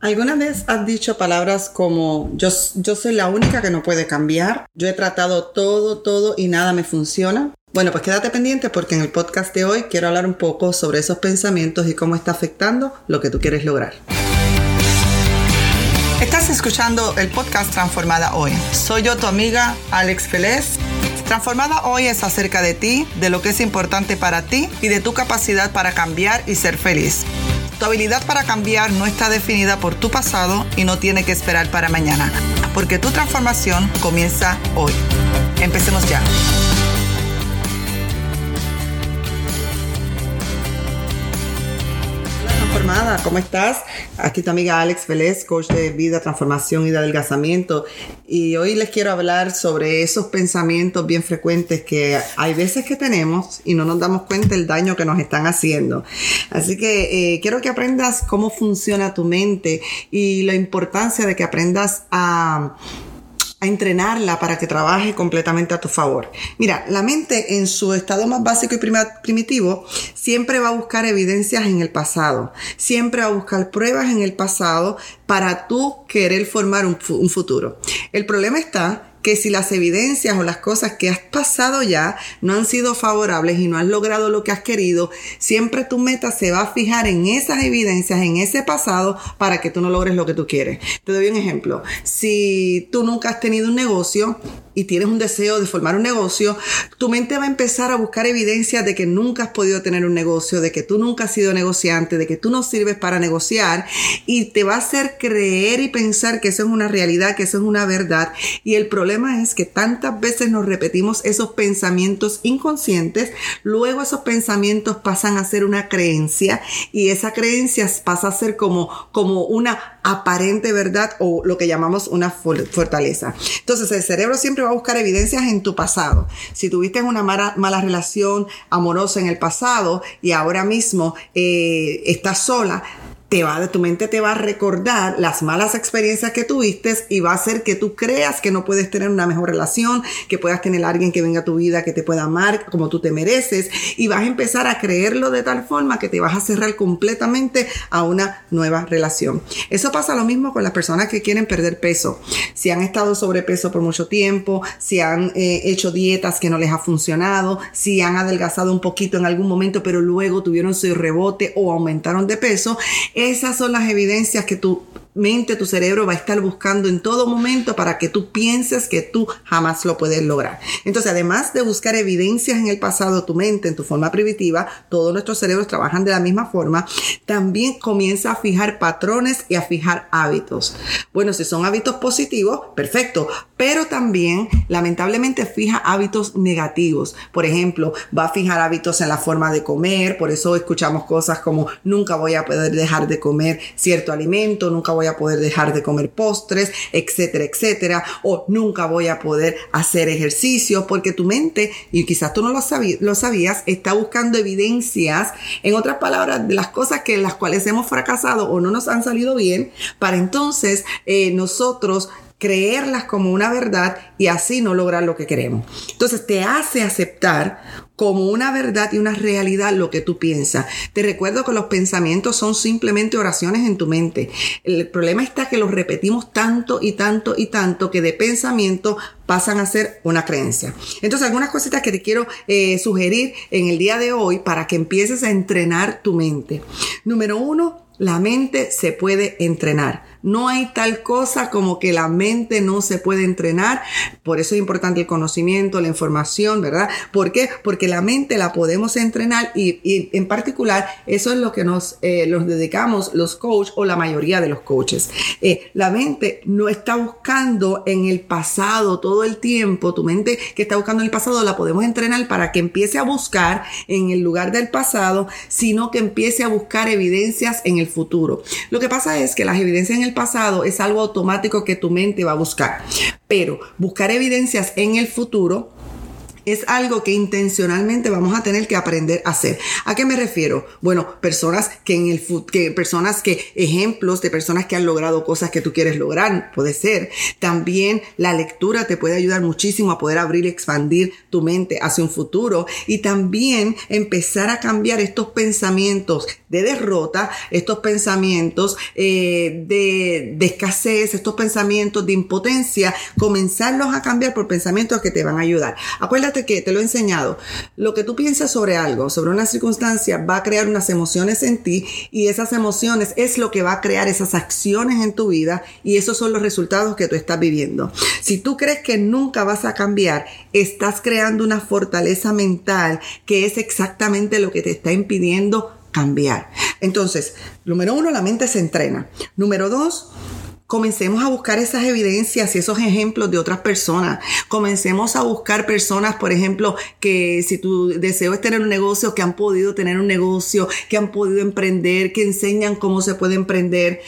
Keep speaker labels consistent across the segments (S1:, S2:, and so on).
S1: ¿Alguna vez has dicho palabras como yo, yo soy la única que no puede cambiar? Yo he tratado todo, todo y nada me funciona. Bueno, pues quédate pendiente porque en el podcast de hoy quiero hablar un poco sobre esos pensamientos y cómo está afectando lo que tú quieres lograr. Estás escuchando el podcast Transformada Hoy. Soy yo tu amiga Alex Feliz. Transformada Hoy es acerca de ti, de lo que es importante para ti y de tu capacidad para cambiar y ser feliz. Tu habilidad para cambiar no está definida por tu pasado y no tiene que esperar para mañana, porque tu transformación comienza hoy. Empecemos ya. ¿Cómo estás? Aquí tu amiga Alex Vélez, coach de vida, transformación y de adelgazamiento. Y hoy les quiero hablar sobre esos pensamientos bien frecuentes que hay veces que tenemos y no nos damos cuenta del daño que nos están haciendo. Así que eh, quiero que aprendas cómo funciona tu mente y la importancia de que aprendas a a entrenarla para que trabaje completamente a tu favor. Mira, la mente en su estado más básico y primitivo siempre va a buscar evidencias en el pasado, siempre va a buscar pruebas en el pasado para tú querer formar un, un futuro. El problema está que si las evidencias o las cosas que has pasado ya no han sido favorables y no has logrado lo que has querido, siempre tu meta se va a fijar en esas evidencias, en ese pasado, para que tú no logres lo que tú quieres. Te doy un ejemplo. Si tú nunca has tenido un negocio y tienes un deseo de formar un negocio, tu mente va a empezar a buscar evidencias de que nunca has podido tener un negocio, de que tú nunca has sido negociante, de que tú no sirves para negociar y te va a hacer creer y pensar que eso es una realidad, que eso es una verdad. Y el problema es que tantas veces nos repetimos esos pensamientos inconscientes, luego esos pensamientos pasan a ser una creencia y esa creencia pasa a ser como, como una aparente verdad o lo que llamamos una fortaleza. Entonces el cerebro siempre va a buscar evidencias en tu pasado. Si tuviste una mala, mala relación amorosa en el pasado y ahora mismo eh, estás sola, te va, tu mente te va a recordar las malas experiencias que tuviste y va a hacer que tú creas que no puedes tener una mejor relación, que puedas tener a alguien que venga a tu vida que te pueda amar como tú te mereces y vas a empezar a creerlo de tal forma que te vas a cerrar completamente a una nueva relación. Eso pasa lo mismo con las personas que quieren perder peso. Si han estado sobrepeso por mucho tiempo, si han eh, hecho dietas que no les ha funcionado, si han adelgazado un poquito en algún momento pero luego tuvieron su rebote o aumentaron de peso, esas son las evidencias que tu mente, tu cerebro va a estar buscando en todo momento para que tú pienses que tú jamás lo puedes lograr. Entonces, además de buscar evidencias en el pasado, tu mente, en tu forma primitiva, todos nuestros cerebros trabajan de la misma forma, también comienza a fijar patrones y a fijar hábitos. Bueno, si son hábitos positivos, perfecto, pero también lamentablemente fija hábitos negativos. Por ejemplo, va a fijar hábitos en la forma de comer, por eso escuchamos cosas como nunca voy a poder dejar de comer cierto alimento, nunca voy poder dejar de comer postres, etcétera, etcétera, o nunca voy a poder hacer ejercicio porque tu mente, y quizás tú no lo, lo sabías, está buscando evidencias, en otras palabras, de las cosas que las cuales hemos fracasado o no nos han salido bien, para entonces eh, nosotros creerlas como una verdad y así no lograr lo que queremos. Entonces te hace aceptar como una verdad y una realidad lo que tú piensas. Te recuerdo que los pensamientos son simplemente oraciones en tu mente. El problema está que los repetimos tanto y tanto y tanto que de pensamiento pasan a ser una creencia. Entonces, algunas cositas que te quiero eh, sugerir en el día de hoy para que empieces a entrenar tu mente. Número uno, la mente se puede entrenar. No hay tal cosa como que la mente no se puede entrenar. Por eso es importante el conocimiento, la información, ¿verdad? ¿Por qué? Porque la mente la podemos entrenar y, en particular eso es lo que nos eh, dedicamos los coaches o la mayoría de los coaches. Eh, la mente no está buscando en el pasado todo el tiempo. Tu mente que está buscando en el pasado la podemos entrenar para que empiece a buscar en el lugar del pasado, sino que empiece a buscar evidencias en el futuro. Lo que pasa es que las evidencias en el pasado es algo automático que tu mente va a buscar. Pero buscar evidencias en el futuro es algo que intencionalmente vamos a tener que aprender a hacer. ¿A qué me refiero? Bueno, personas que en el que personas que ejemplos de personas que han logrado cosas que tú quieres lograr, puede ser. También la lectura te puede ayudar muchísimo a poder abrir y expandir tu mente hacia un futuro y también empezar a cambiar estos pensamientos de derrota, estos pensamientos eh, de, de escasez, estos pensamientos de impotencia, comenzarlos a cambiar por pensamientos que te van a ayudar. Acuérdate que te lo he enseñado. Lo que tú piensas sobre algo, sobre una circunstancia, va a crear unas emociones en ti y esas emociones es lo que va a crear esas acciones en tu vida y esos son los resultados que tú estás viviendo. Si tú crees que nunca vas a cambiar, estás creando una fortaleza mental que es exactamente lo que te está impidiendo cambiar. Entonces, número uno, la mente se entrena. Número dos, comencemos a buscar esas evidencias y esos ejemplos de otras personas. Comencemos a buscar personas, por ejemplo, que si tu deseo es tener un negocio, que han podido tener un negocio, que han podido emprender, que enseñan cómo se puede emprender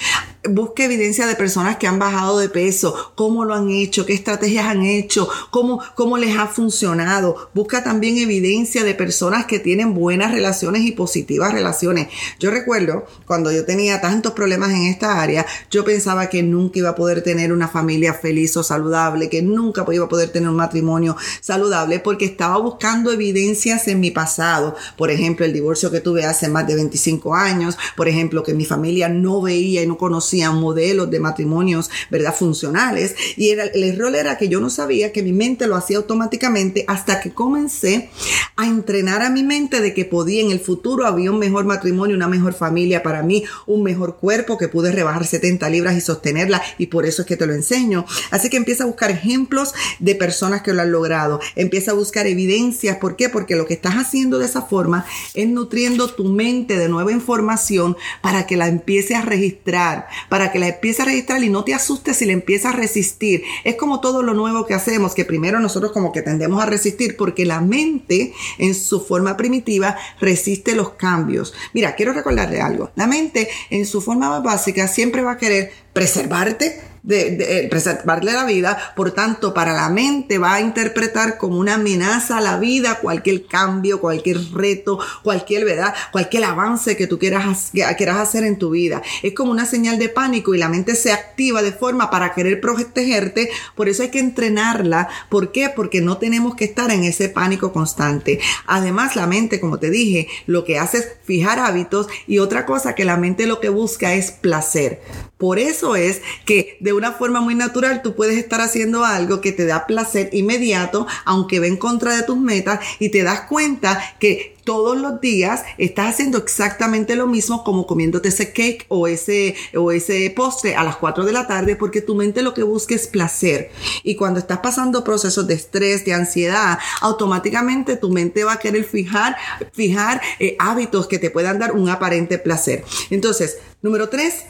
S1: busque evidencia de personas que han bajado de peso, cómo lo han hecho, qué estrategias han hecho, cómo, cómo les ha funcionado. Busca también evidencia de personas que tienen buenas relaciones y positivas relaciones. Yo recuerdo cuando yo tenía tantos problemas en esta área, yo pensaba que nunca iba a poder tener una familia feliz o saludable, que nunca iba a poder tener un matrimonio saludable porque estaba buscando evidencias en mi pasado. Por ejemplo, el divorcio que tuve hace más de 25 años, por ejemplo, que mi familia no veía y no conocía modelos de matrimonios, ¿verdad? Funcionales. Y el error era que yo no sabía que mi mente lo hacía automáticamente hasta que comencé a entrenar a mi mente de que podía en el futuro había un mejor matrimonio, una mejor familia para mí, un mejor cuerpo que pude rebajar 70 libras y sostenerla y por eso es que te lo enseño. Así que empieza a buscar ejemplos de personas que lo han logrado. Empieza a buscar evidencias. ¿Por qué? Porque lo que estás haciendo de esa forma es nutriendo tu mente de nueva información para que la empiece a registrar, para que la empieces a registrar y no te asustes si le empiezas a resistir. Es como todo lo nuevo que hacemos, que primero nosotros como que tendemos a resistir porque la mente en su forma primitiva resiste los cambios. Mira, quiero recordarle algo. La mente en su forma más básica siempre va a querer preservarte, de, de, eh, preservarle la vida, por tanto, para la mente va a interpretar como una amenaza a la vida cualquier cambio, cualquier reto, cualquier, ¿verdad? Cualquier avance que tú quieras, quieras hacer en tu vida. Es como una señal de pánico y la mente se activa de forma para querer protegerte, por eso hay que entrenarla. ¿Por qué? Porque no tenemos que estar en ese pánico constante. Además, la mente, como te dije, lo que hace es fijar hábitos y otra cosa que la mente lo que busca es placer. Por eso es que de una forma muy natural tú puedes estar haciendo algo que te da placer inmediato, aunque va en contra de tus metas, y te das cuenta que todos los días estás haciendo exactamente lo mismo como comiéndote ese cake o ese, o ese postre a las 4 de la tarde porque tu mente lo que busca es placer. Y cuando estás pasando procesos de estrés, de ansiedad, automáticamente tu mente va a querer fijar, fijar eh, hábitos que te puedan dar un aparente placer. Entonces, número 3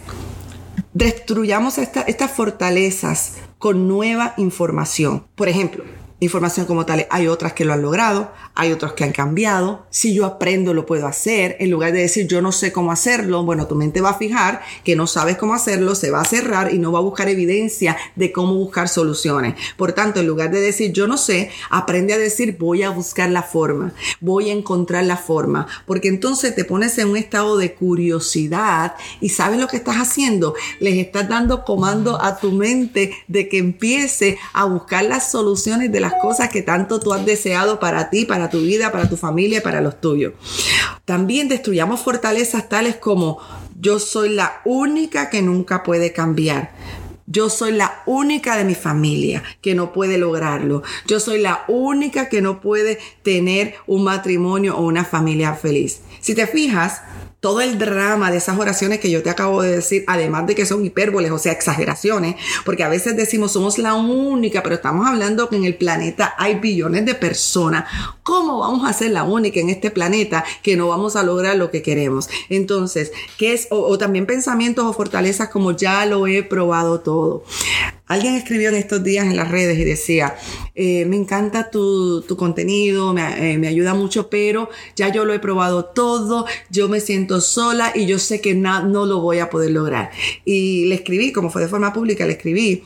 S1: destruyamos estas fortalezas con nueva información. Por ejemplo, información como tal. Hay otras que lo han logrado, hay otros que han cambiado. Si yo aprendo, lo puedo hacer. En lugar de decir yo no sé cómo hacerlo, bueno, tu mente va a fijar que no sabes cómo hacerlo, se va a cerrar y no va a buscar evidencia de cómo buscar soluciones. Por tanto, en lugar de decir yo no sé, aprende a decir voy a buscar la forma, voy a encontrar la forma. Porque entonces te pones en un estado de curiosidad y sabes lo que estás haciendo. Les estás dando comando a tu mente de que empiece a buscar las soluciones de las cosas que tanto tú has deseado para ti, para tu vida, para tu familia, para los tuyos. También destruyamos fortalezas tales como yo soy la única que nunca puede cambiar. Yo soy la única de mi familia que no puede lograrlo. Yo soy la única que no puede tener un matrimonio o una familia feliz. Si te fijas, todo el drama de esas oraciones que yo te acabo de decir, además de que son hipérboles, o sea, exageraciones, porque a veces decimos somos la única, pero estamos hablando que en el planeta hay billones de personas. ¿Cómo vamos a ser la única en este planeta que no vamos a lograr lo que queremos? Entonces, ¿qué es? O, también pensamientos o fortalezas como ya lo he probado todo. Alguien escribió en estos días en las redes y decía, eh, me encanta tu, contenido, me, eh, me, ayuda mucho, pero ya yo lo he probado todo, yo me siento sola y yo sé que no lo voy a poder lograr. Y le escribí, como fue de forma pública, le escribí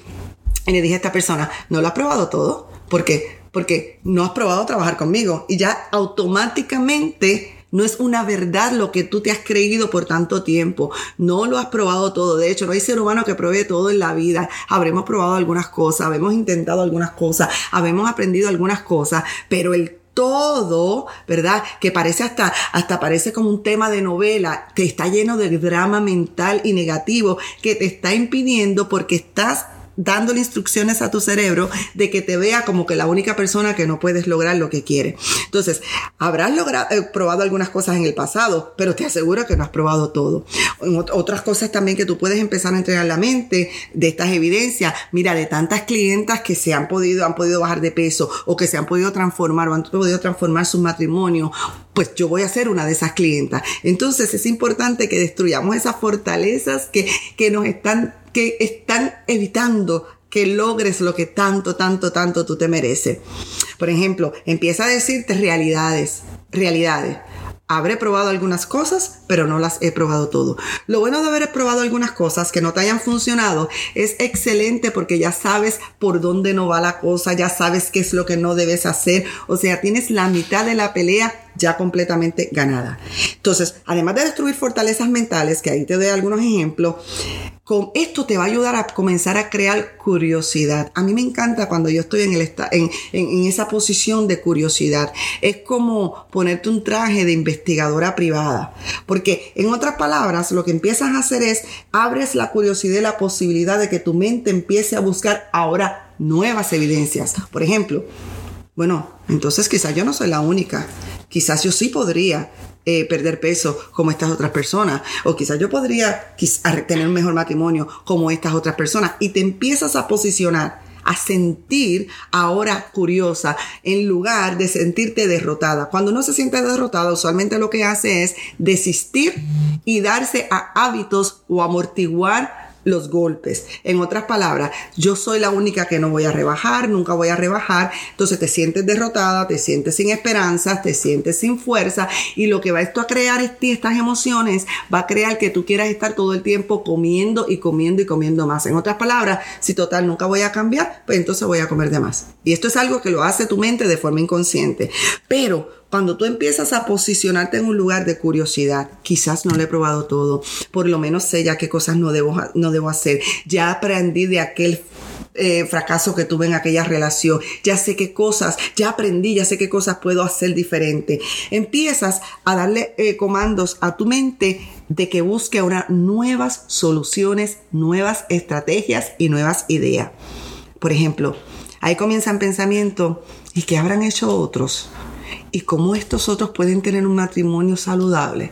S1: y le dije a esta persona, ¿no lo has probado todo? Porque porque no has probado trabajar conmigo y ya automáticamente no es una verdad lo que tú te has creído por tanto tiempo. No lo has probado todo. De hecho, no hay ser humano que pruebe todo en la vida. Habremos probado algunas cosas, habremos intentado algunas cosas, habremos aprendido algunas cosas, pero el todo, ¿verdad? Que parece hasta, hasta parece como un tema de novela, te está lleno de drama mental y negativo que te está impidiendo porque estás dándole instrucciones a tu cerebro de que te vea como que la única persona que no puedes lograr lo que quiere. Entonces, habrás logrado, eh, probado algunas cosas en el pasado, pero te aseguro que no has probado todo. Otras cosas también que tú puedes empezar a entregar la mente de estas evidencias. Mira, de tantas clientas que se han podido, han podido bajar de peso o que se han podido transformar o han podido transformar su matrimonio, pues yo voy a ser una de esas clientas. Entonces es importante que destruyamos esas fortalezas que, que nos están que están evitando que logres lo que tanto, tanto, tanto tú te mereces. Por ejemplo, empieza a decirte realidades, realidades. Habré probado algunas cosas, pero no las he probado todo. Lo bueno de haber probado algunas cosas que no te hayan funcionado es excelente porque ya sabes por dónde no va la cosa, ya sabes qué es lo que no debes hacer. O sea, tienes la mitad de la pelea ya completamente ganada. Entonces, además de destruir fortalezas mentales, que ahí te doy algunos ejemplos, con esto te va a ayudar a comenzar a crear curiosidad. A mí me encanta cuando yo estoy en, en, esa posición de curiosidad. Es como ponerte un traje de investigadora privada. Porque en otras palabras, lo que empiezas a hacer es abres la curiosidad y la posibilidad de que tu mente empiece a buscar ahora nuevas evidencias. Por ejemplo, bueno, entonces quizás yo no soy la única. Quizás yo sí podría eh, perder peso como estas otras personas. O quizás yo podría tener un mejor matrimonio como estas otras personas. Y te empiezas a posicionar, a sentir ahora curiosa en lugar de sentirte derrotada. Cuando uno se siente derrotada, usualmente lo que hace es desistir y darse a hábitos o amortiguar los golpes. En otras palabras, yo soy la única que no voy a rebajar, nunca voy a rebajar. Entonces te sientes derrotada, te sientes sin esperanza, te sientes sin fuerza y lo que va esto a crear estas emociones va a crear que tú quieras estar todo el tiempo comiendo y comiendo y comiendo más. En otras palabras, si total nunca voy a cambiar, pues entonces voy a comer de más. Y esto es algo que lo hace tu mente de forma inconsciente. Pero cuando tú empiezas a posicionarte en un lugar de curiosidad, quizás no le he probado todo, por lo menos sé ya qué cosas no debo, no debo hacer, ya aprendí de aquel eh, fracaso que tuve en aquella relación, ya sé qué cosas, ya aprendí, ya sé qué cosas puedo hacer diferente. Empiezas a darle eh, comandos a tu mente de que busque ahora nuevas soluciones, nuevas estrategias y nuevas ideas. Por ejemplo, ahí comienzan pensamientos, ¿y qué habrán hecho otros? Y cómo estos otros pueden tener un matrimonio saludable.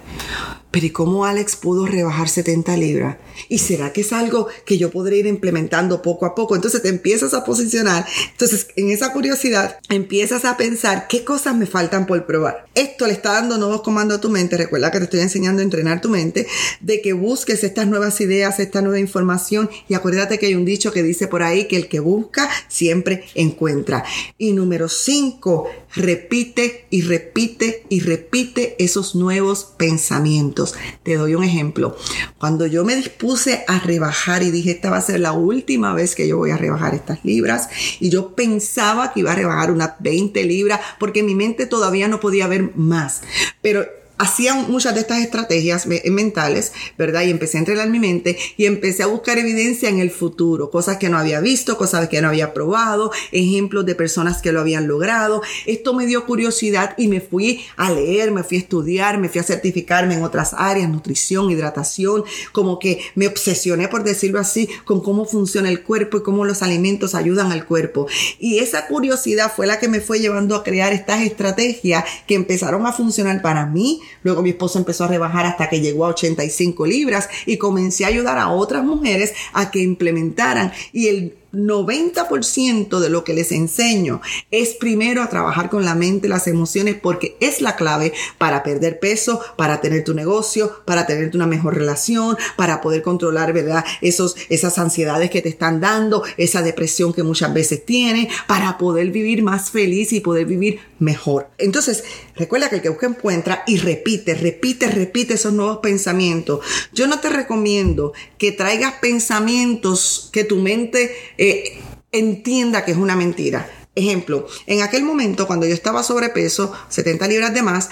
S1: Pero ¿y cómo Alex pudo rebajar 70 libras? ¿Y será que es algo que yo podré ir implementando poco a poco? Entonces te empiezas a posicionar. Entonces, en esa curiosidad, empiezas a pensar qué cosas me faltan por probar. Esto le está dando nuevos comandos a tu mente. Recuerda que te estoy enseñando a entrenar tu mente, de que busques estas nuevas ideas, esta nueva información. Y acuérdate que hay un dicho que dice por ahí que el que busca siempre encuentra. Y número 5, repite y repite y repite esos nuevos pensamientos. Te doy un ejemplo. Cuando yo me dispuse a rebajar y dije, esta va a ser la última vez que yo voy a rebajar estas libras, y yo pensaba que iba a rebajar unas 20 libras porque mi mente todavía no podía ver más. Pero hacía muchas de estas estrategias mentales, ¿verdad? Y empecé a entrenar mi mente y empecé a buscar evidencia en el futuro, cosas que no había visto, cosas que no había probado, ejemplos de personas que lo habían logrado. Esto me dio curiosidad y me fui a leer, me fui a estudiar, me fui a certificarme en otras áreas, nutrición, hidratación, como que me obsesioné, por decirlo así, con cómo funciona el cuerpo y cómo los alimentos ayudan al cuerpo. Y esa curiosidad fue la que me fue llevando a crear estas estrategias que empezaron a funcionar para mí, Luego mi esposo empezó a rebajar hasta que llegó a 85 libras y comencé a ayudar a otras mujeres a que implementaran. Y el 90% de lo que les enseño es primero a trabajar con la mente, las emociones, porque es la clave para perder peso, para tener tu negocio, para tener una mejor relación, para poder controlar, ¿verdad? Esos, esas ansiedades que te están dando, esa depresión que muchas veces tienes, para poder vivir más feliz y poder vivir mejor. Entonces, recuerda que el que busca encuentra y repite, repite, repite esos nuevos pensamientos. Yo no te recomiendo que traigas pensamientos que tu mente eh, entienda que es una mentira. Ejemplo, en aquel momento cuando yo estaba sobrepeso, 70 libras de más,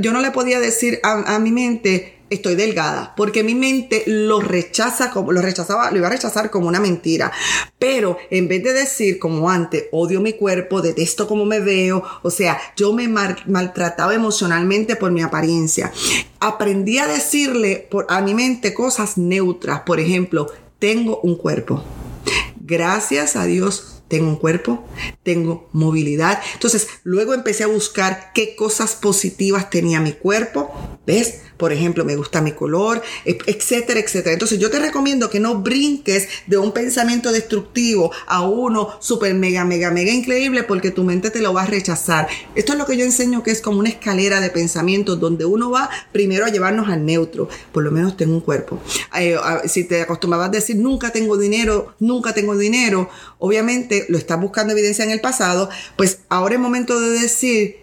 S1: yo no le podía decir a, mi mente, estoy delgada, porque mi mente lo rechaza como lo rechazaba, lo iba a rechazar como una mentira. Pero en vez de decir como antes, odio mi cuerpo, detesto cómo me veo, o sea, yo me maltrataba emocionalmente por mi apariencia. Aprendí a decirle por, a mi mente cosas neutras, por ejemplo, tengo un cuerpo. Gracias a Dios tengo un cuerpo, tengo movilidad. Entonces, luego empecé a buscar qué cosas positivas tenía mi cuerpo. ¿Ves? Por ejemplo, me gusta mi color, etcétera, etcétera. Entonces, yo te recomiendo que no brinques de un pensamiento destructivo a uno súper mega, mega, mega increíble porque tu mente te lo va a rechazar. Esto es lo que yo enseño que es como una escalera de pensamientos donde uno va primero a llevarnos al neutro. Por lo menos tengo un cuerpo. Eh, si te acostumbrabas a decir nunca tengo dinero, nunca tengo dinero, obviamente lo estás buscando evidencia en el pasado, pues ahora es momento de decir,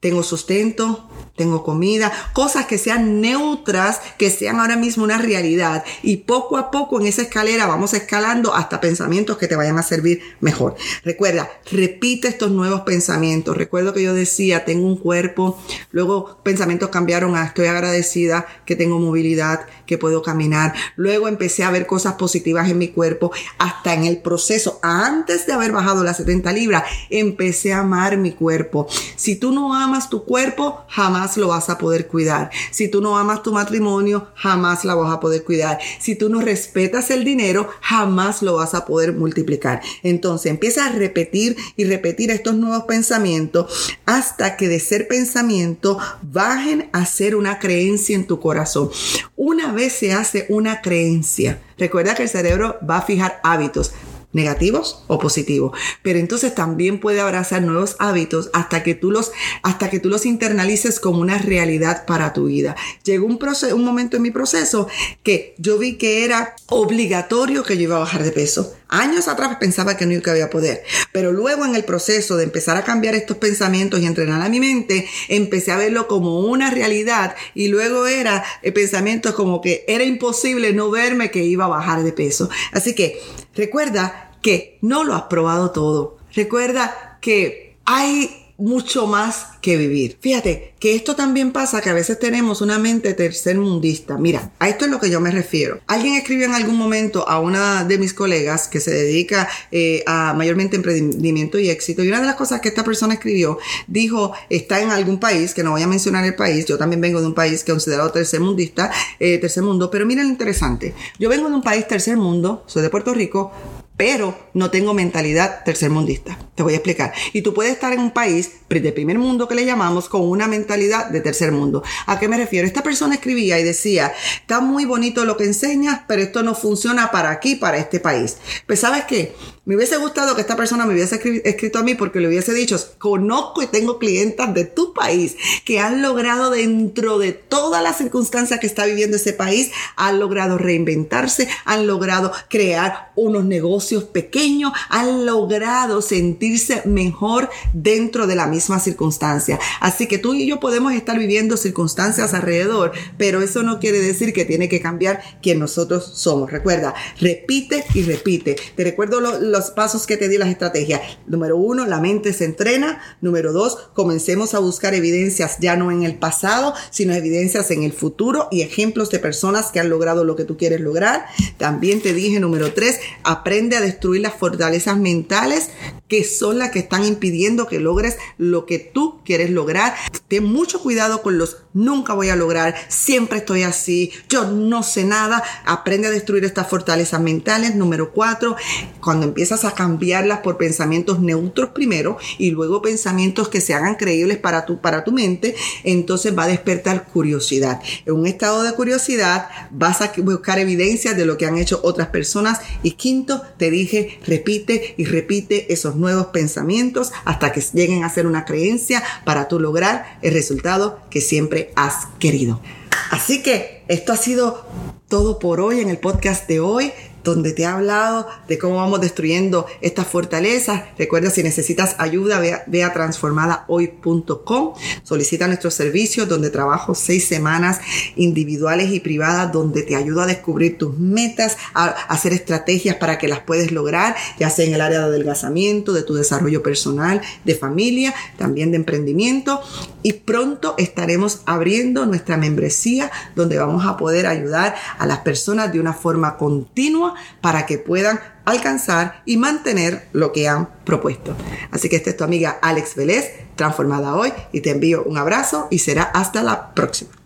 S1: tengo sustento, tengo comida, cosas que sean neutras, que sean ahora mismo una realidad. Y poco a poco en esa escalera vamos escalando hasta pensamientos que te vayan a servir mejor. Recuerda, repite estos nuevos pensamientos. Recuerdo que yo decía, tengo un cuerpo, luego pensamientos cambiaron a estoy agradecida, que tengo movilidad, que puedo caminar. Luego empecé a ver cosas positivas en mi cuerpo, hasta en el proceso, antes de haber bajado las 70 libras, empecé a amar mi cuerpo. Si tú no amas tu cuerpo, jamás lo vas a poder cuidar. Si tú no amas tu matrimonio, jamás la vas a poder cuidar. Si tú no respetas el dinero, jamás lo vas a poder multiplicar. Entonces empieza a repetir y repetir estos nuevos pensamientos hasta que de ser pensamiento bajen a ser una creencia en tu corazón. Una vez se hace una creencia, recuerda que el cerebro va a fijar hábitos negativos o positivos. Pero entonces también puede abrazar nuevos hábitos hasta que tú los, hasta que tú los internalices como una realidad para tu vida. Llegó un, proceso, un momento en mi proceso que yo vi que era obligatorio que yo iba a bajar de peso. Años atrás pensaba que no iba a poder, pero luego en el proceso de empezar a cambiar estos pensamientos y entrenar a mi mente, empecé a verlo como una realidad y luego era el pensamiento como que era imposible no verme que iba a bajar de peso. Así que recuerda que no lo has probado todo. Recuerda que hay mucho más que vivir. Fíjate que esto también pasa que a veces tenemos una mente tercermundista. Mira, a esto es lo que yo me refiero. Alguien escribió en algún momento a una de mis colegas que se dedica eh, a mayormente emprendimiento y éxito y una de las cosas que esta persona escribió dijo está en algún país que no voy a mencionar el país. Yo también vengo de un país que considerado tercermundista, eh, tercer mundo. Pero mira lo interesante. Yo vengo de un país tercer mundo, soy de Puerto Rico, pero no tengo mentalidad tercermundista. Te voy a explicar. Y tú puedes estar en un país de primer mundo que le llamamos con una mentalidad de tercer mundo. ¿A qué me refiero? Esta persona escribía y decía, está muy bonito lo que enseñas, pero esto no funciona para aquí, para este país. Pues sabes qué? Me hubiese gustado que esta persona me hubiese escrito a mí porque le hubiese dicho, conozco y tengo clientas de tu país que han logrado dentro de todas las circunstancias que está viviendo ese país, han logrado reinventarse, han logrado crear unos negocios pequeños, han logrado sentirse mejor dentro de la misma circunstancia. Así que tú y yo podemos estar viviendo circunstancias alrededor, pero eso no quiere decir que tiene que cambiar quien nosotros somos. Recuerda, repite y repite. Te recuerdo los pasos que te di las estrategias. Número uno, la mente se entrena. Número dos, comencemos a buscar evidencias ya no en el pasado, sino evidencias en el futuro y ejemplos de personas que han logrado lo que tú quieres lograr. También te dije, número tres, aprende a destruir las fortalezas mentales que son las que están impidiendo que logres lo que tú quieres lograr. Ten mucho cuidado con los nunca voy a lograr, siempre estoy así, yo no sé nada. Aprende a destruir estas fortalezas mentales. Número cuatro, cuando empiezas a cambiarlas por pensamientos neutros primero y luego pensamientos que se hagan creíbles para tu, para tu mente, entonces va a despertar curiosidad. En un estado de curiosidad vas a buscar evidencias de lo que han hecho otras personas. Y quinto, te dije, repite y repite esos nuevos pensamientos hasta que lleguen a ser una creencia para tú lograr el resultado que siempre has querido. Así que esto ha sido todo por hoy en el podcast de hoy. Donde te he hablado de cómo vamos destruyendo estas fortalezas. Recuerda, si necesitas ayuda, ve a, transformadahoy.com. Solicita nuestros servicios donde trabajo seis semanas individuales y privadas donde te ayudo a descubrir tus metas, a, hacer estrategias para que las puedes lograr, ya sea en el área de adelgazamiento, de tu desarrollo personal, de familia, también de emprendimiento. Y pronto estaremos abriendo nuestra membresía donde vamos a poder ayudar a las personas de una forma continua para que puedan alcanzar y mantener lo que han propuesto. Así que esta es tu amiga Alex Vélez, transformada hoy, y te envío un abrazo y será hasta la próxima.